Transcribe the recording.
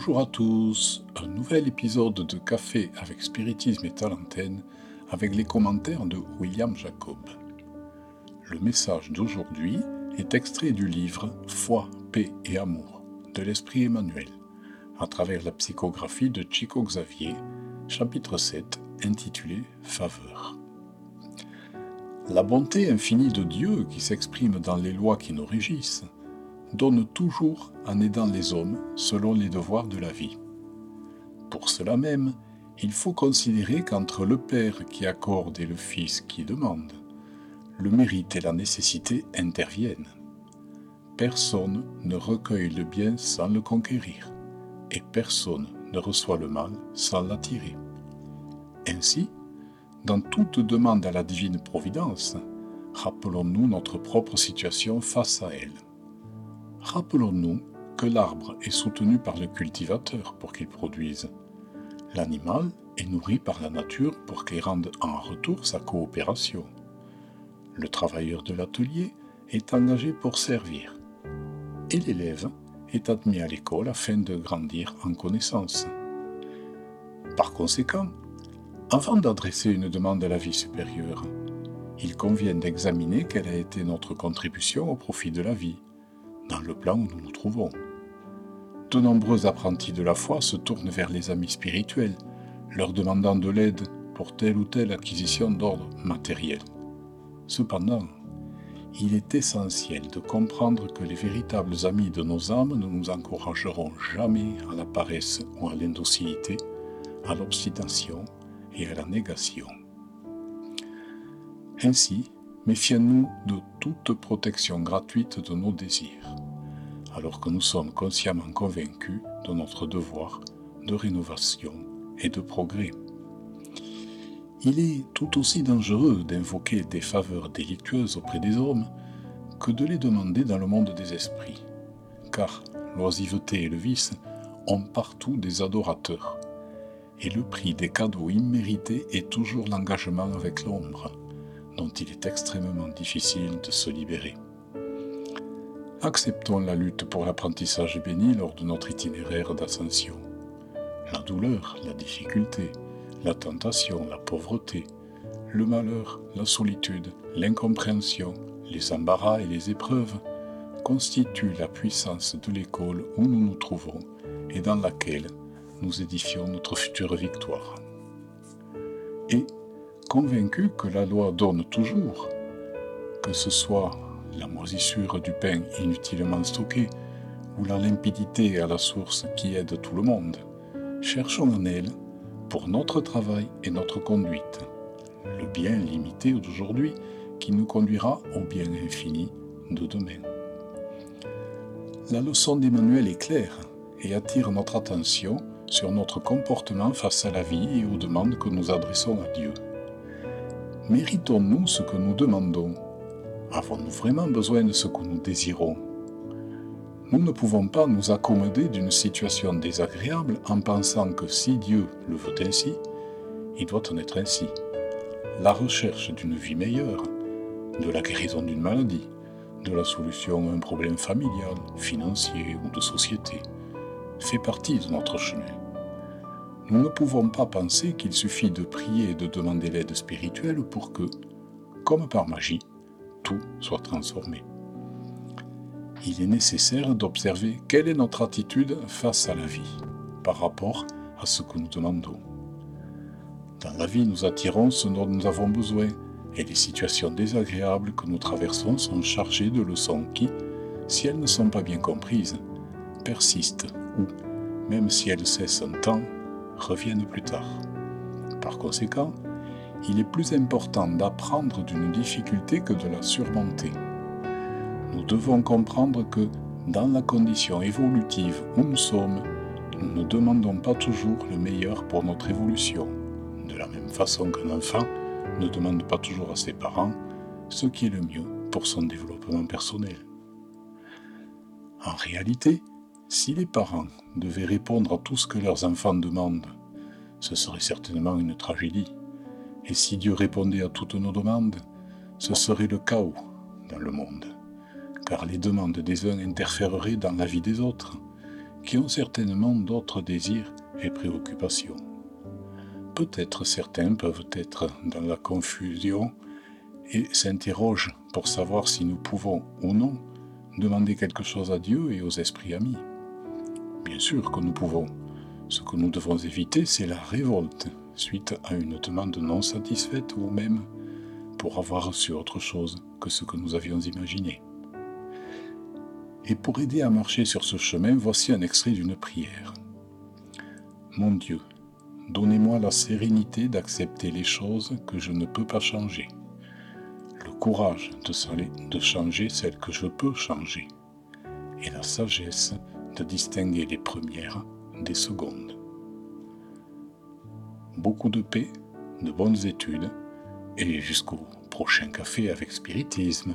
Bonjour à tous, un nouvel épisode de Café avec Spiritisme et Talentène avec les commentaires de William Jacob. Le message d'aujourd'hui est extrait du livre Foi, paix et amour de l'Esprit Emmanuel à travers la psychographie de Chico Xavier, chapitre 7 intitulé Faveur. La bonté infinie de Dieu qui s'exprime dans les lois qui nous régissent donne toujours en aidant les hommes selon les devoirs de la vie. Pour cela même, il faut considérer qu'entre le Père qui accorde et le Fils qui demande, le mérite et la nécessité interviennent. Personne ne recueille le bien sans le conquérir, et personne ne reçoit le mal sans l'attirer. Ainsi, dans toute demande à la divine providence, rappelons-nous notre propre situation face à elle. Rappelons-nous que l'arbre est soutenu par le cultivateur pour qu'il produise. L'animal est nourri par la nature pour qu'il rende en retour sa coopération. Le travailleur de l'atelier est engagé pour servir. Et l'élève est admis à l'école afin de grandir en connaissance. Par conséquent, avant d'adresser une demande à la vie supérieure, il convient d'examiner quelle a été notre contribution au profit de la vie dans le plan où nous nous trouvons. De nombreux apprentis de la foi se tournent vers les amis spirituels, leur demandant de l'aide pour telle ou telle acquisition d'ordre matériel. Cependant, il est essentiel de comprendre que les véritables amis de nos âmes ne nous encourageront jamais à la paresse ou à l'indocilité, à l'obstination et à la négation. Ainsi, méfions-nous de toute protection gratuite de nos désirs, alors que nous sommes consciemment convaincus de notre devoir de rénovation et de progrès. Il est tout aussi dangereux d'invoquer des faveurs délictueuses auprès des hommes que de les demander dans le monde des esprits, car l'oisiveté et le vice ont partout des adorateurs, et le prix des cadeaux immérités est toujours l'engagement avec l'ombre dont il est extrêmement difficile de se libérer. Acceptons la lutte pour l'apprentissage béni lors de notre itinéraire d'ascension. La douleur, la difficulté, la tentation, la pauvreté, le malheur, la solitude, l'incompréhension, les embarras et les épreuves constituent la puissance de l'école où nous nous trouvons et dans laquelle nous édifions notre future victoire. Et convaincu que la loi donne toujours, que ce soit la moisissure du pain inutilement stocké ou la limpidité à la source qui aide tout le monde, cherchons en elle, pour notre travail et notre conduite, le bien limité d'aujourd'hui qui nous conduira au bien infini de demain. La leçon d'Emmanuel est claire et attire notre attention sur notre comportement face à la vie et aux demandes que nous adressons à Dieu. Méritons-nous ce que nous demandons Avons-nous vraiment besoin de ce que nous désirons? Nous ne pouvons pas nous accommoder d'une situation désagréable en pensant que si Dieu le veut ainsi, il doit en être ainsi. La recherche d'une vie meilleure, de la guérison d'une maladie, de la solution à un problème familial, financier ou de société, fait partie de notre chemin. Nous ne pouvons pas penser qu'il suffit de prier et de demander l'aide spirituelle pour que, comme par magie, tout soit transformé. Il est nécessaire d'observer quelle est notre attitude face à la vie par rapport à ce que nous demandons. Dans la vie, nous attirons ce dont nous avons besoin et les situations désagréables que nous traversons sont chargées de leçons qui, si elles ne sont pas bien comprises, persistent ou, même si elles cessent un temps, reviennent plus tard. Par conséquent, il est plus important d'apprendre d'une difficulté que de la surmonter. Nous devons comprendre que dans la condition évolutive où nous sommes, nous ne demandons pas toujours le meilleur pour notre évolution, de la même façon qu'un enfant ne demande pas toujours à ses parents ce qui est le mieux pour son développement personnel. En réalité, si les parents devaient répondre à tout ce que leurs enfants demandent, ce serait certainement une tragédie. Et si Dieu répondait à toutes nos demandes, ce serait le chaos dans le monde, car les demandes des uns interféreraient dans la vie des autres, qui ont certainement d'autres désirs et préoccupations. Peut-être certains peuvent être dans la confusion et s'interrogent pour savoir si nous pouvons ou non demander quelque chose à Dieu et aux esprits amis. Bien sûr que nous pouvons. Ce que nous devons éviter, c'est la révolte suite à une demande non satisfaite ou même pour avoir reçu autre chose que ce que nous avions imaginé. Et pour aider à marcher sur ce chemin, voici un extrait d'une prière. Mon Dieu, donnez-moi la sérénité d'accepter les choses que je ne peux pas changer, le courage de, changer celles que je peux changer, et la sagesse distinguer les premières des secondes. Beaucoup de paix, de bonnes études, et jusqu'au prochain café avec spiritisme.